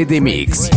by the Mix.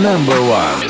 Number one.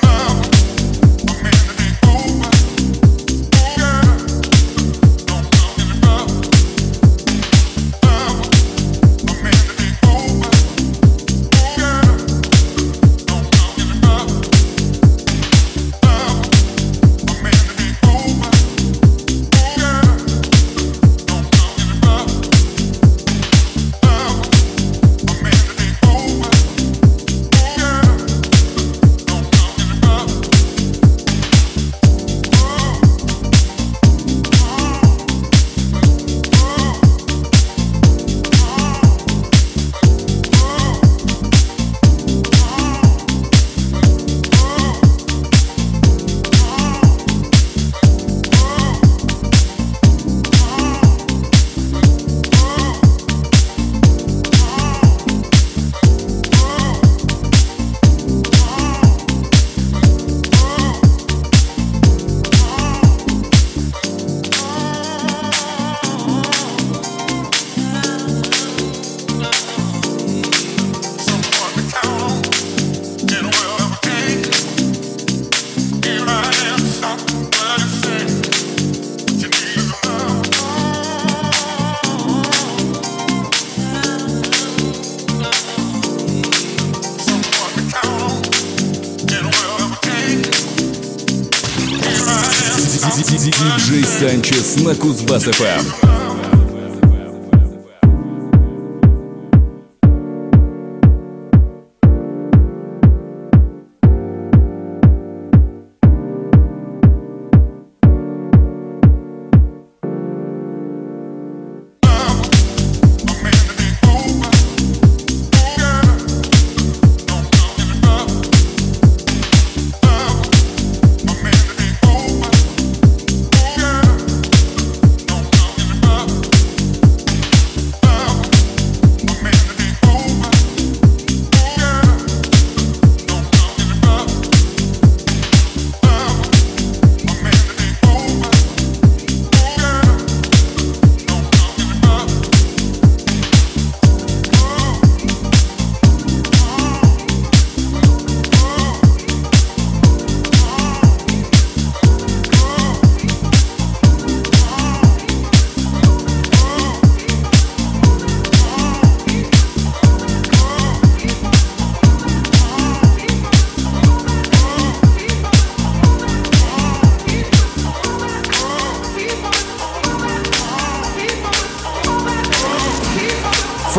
На Кузбасс-ФМ.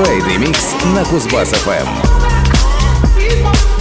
Фрейды Микс на Кузбасс-ФМ.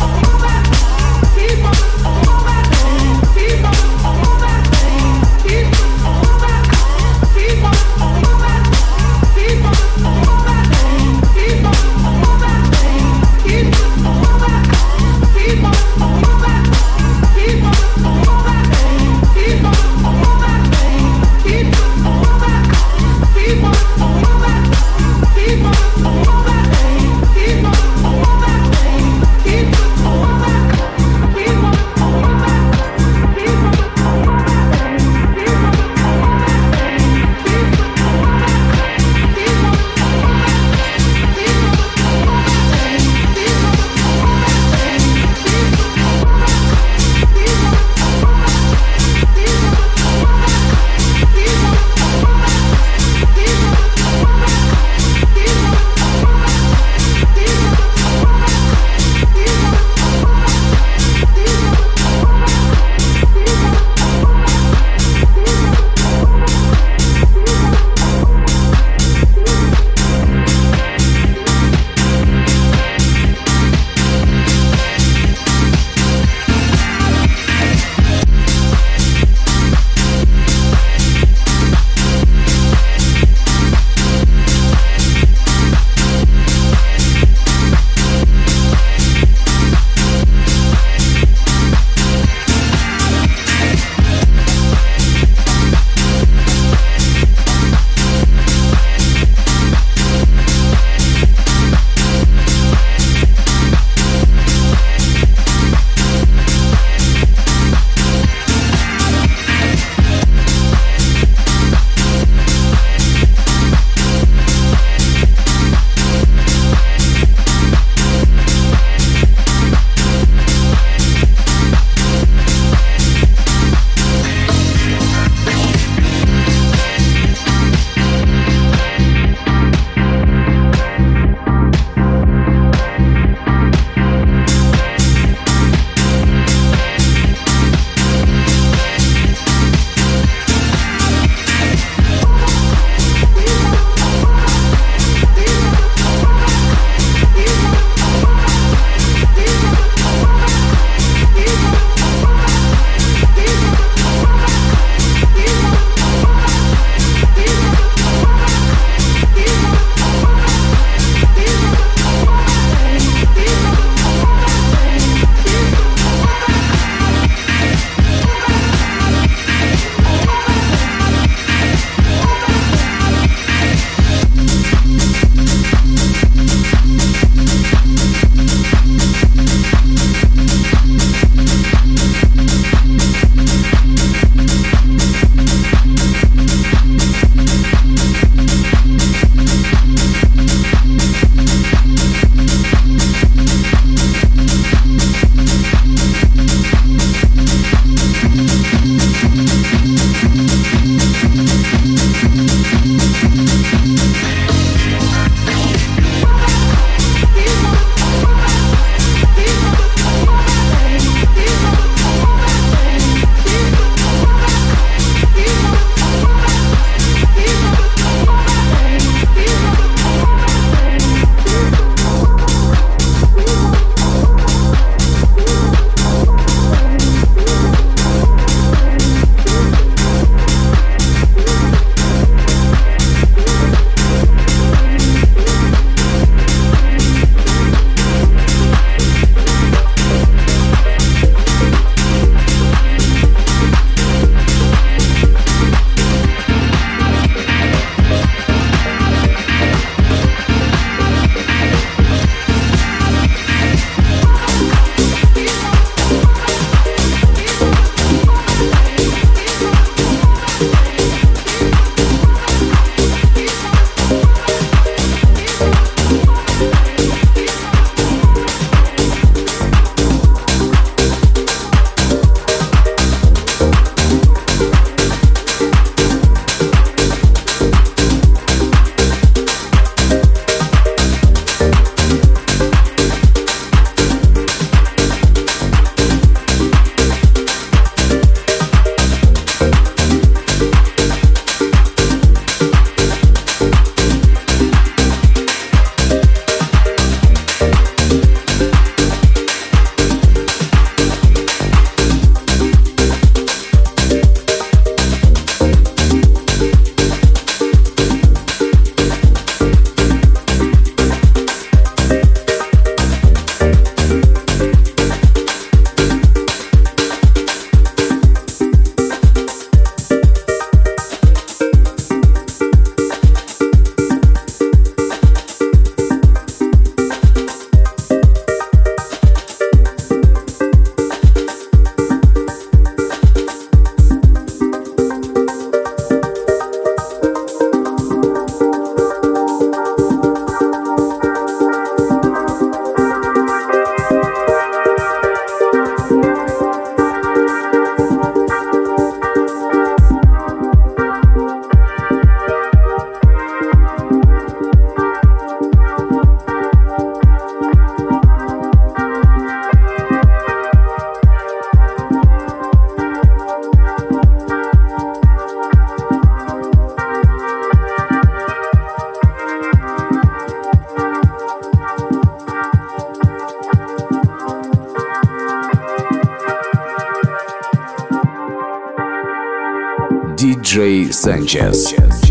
DJ Sanchez.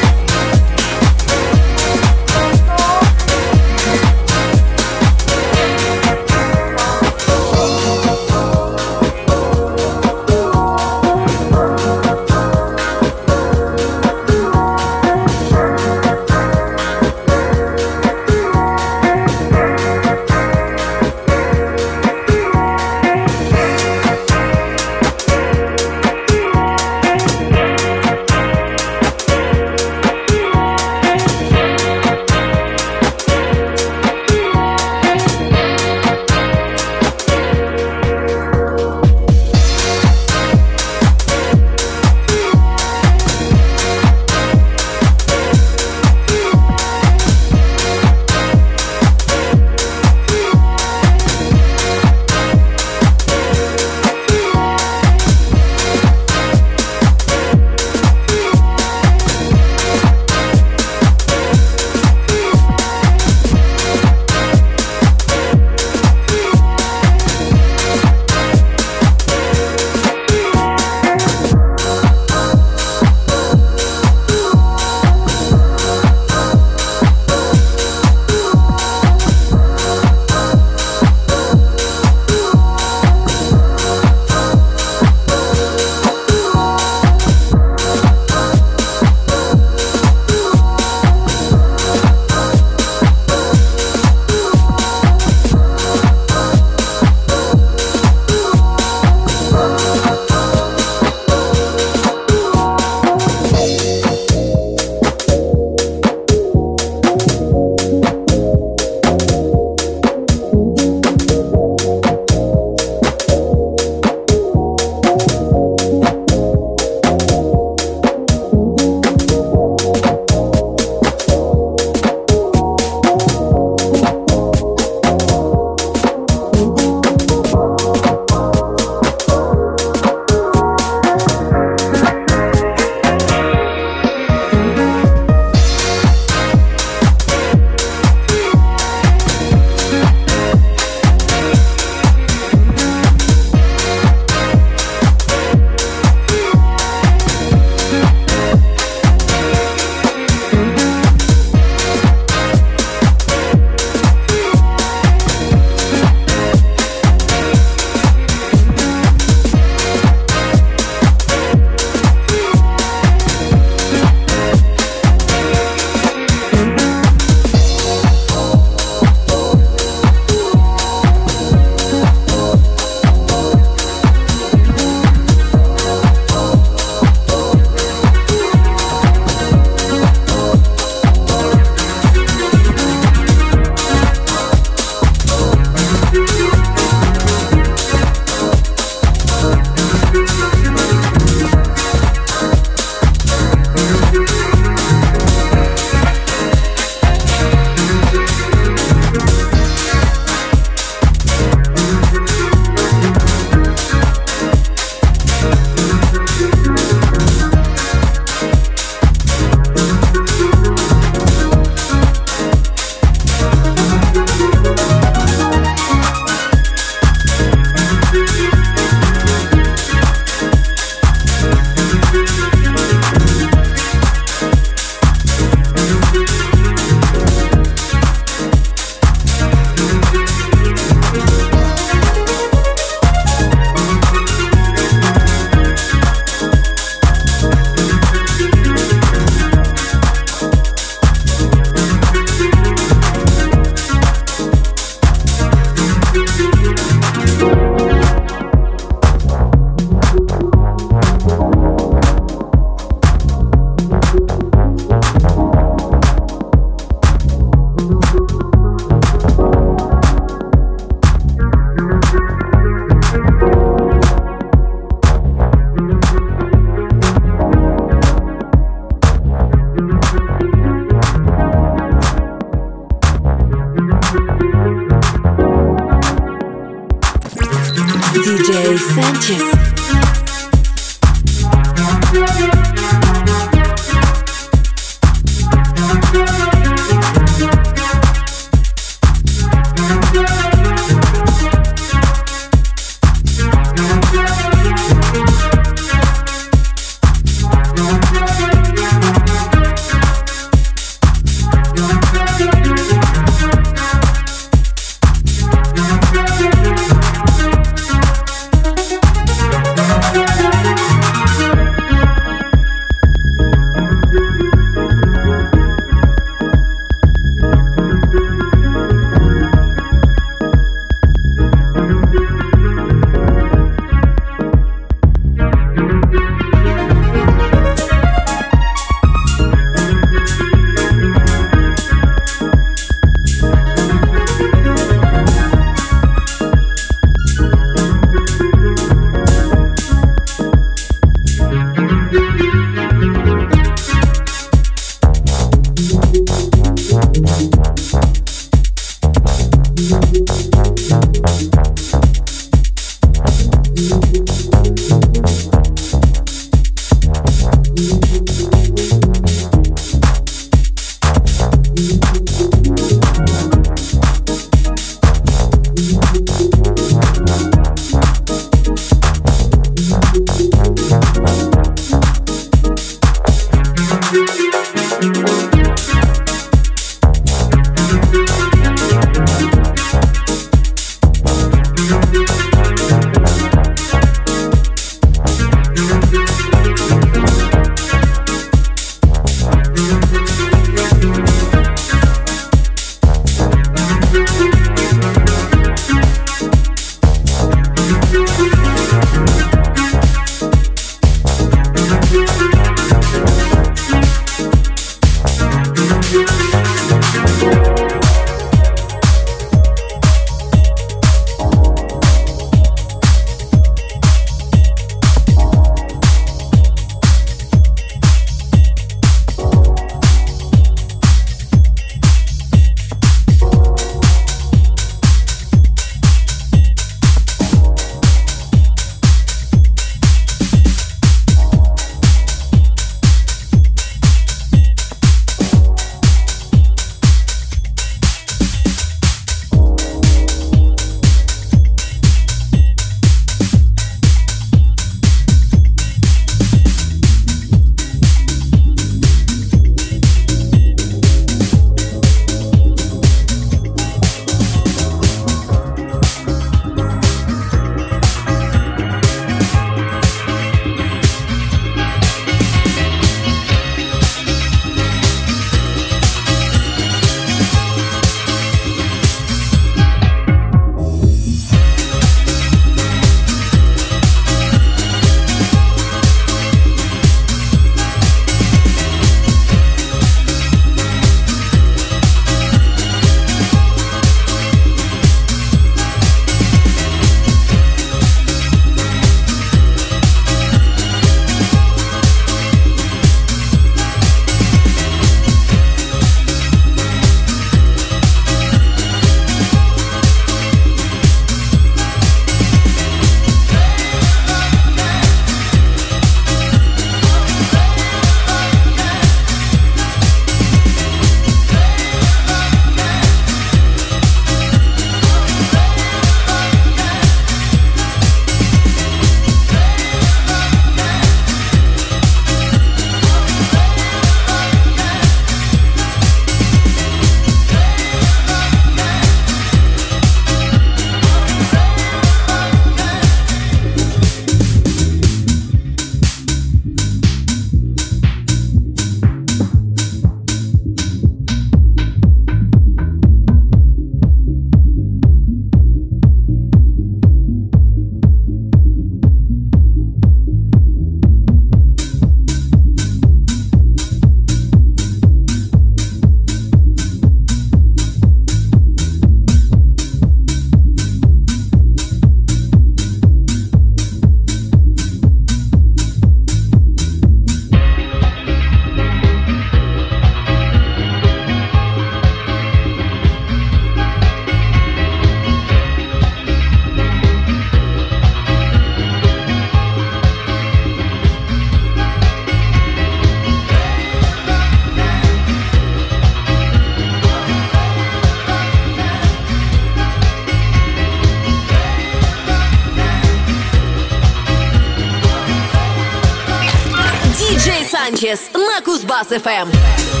Санчес на Кузбасс-ФМ.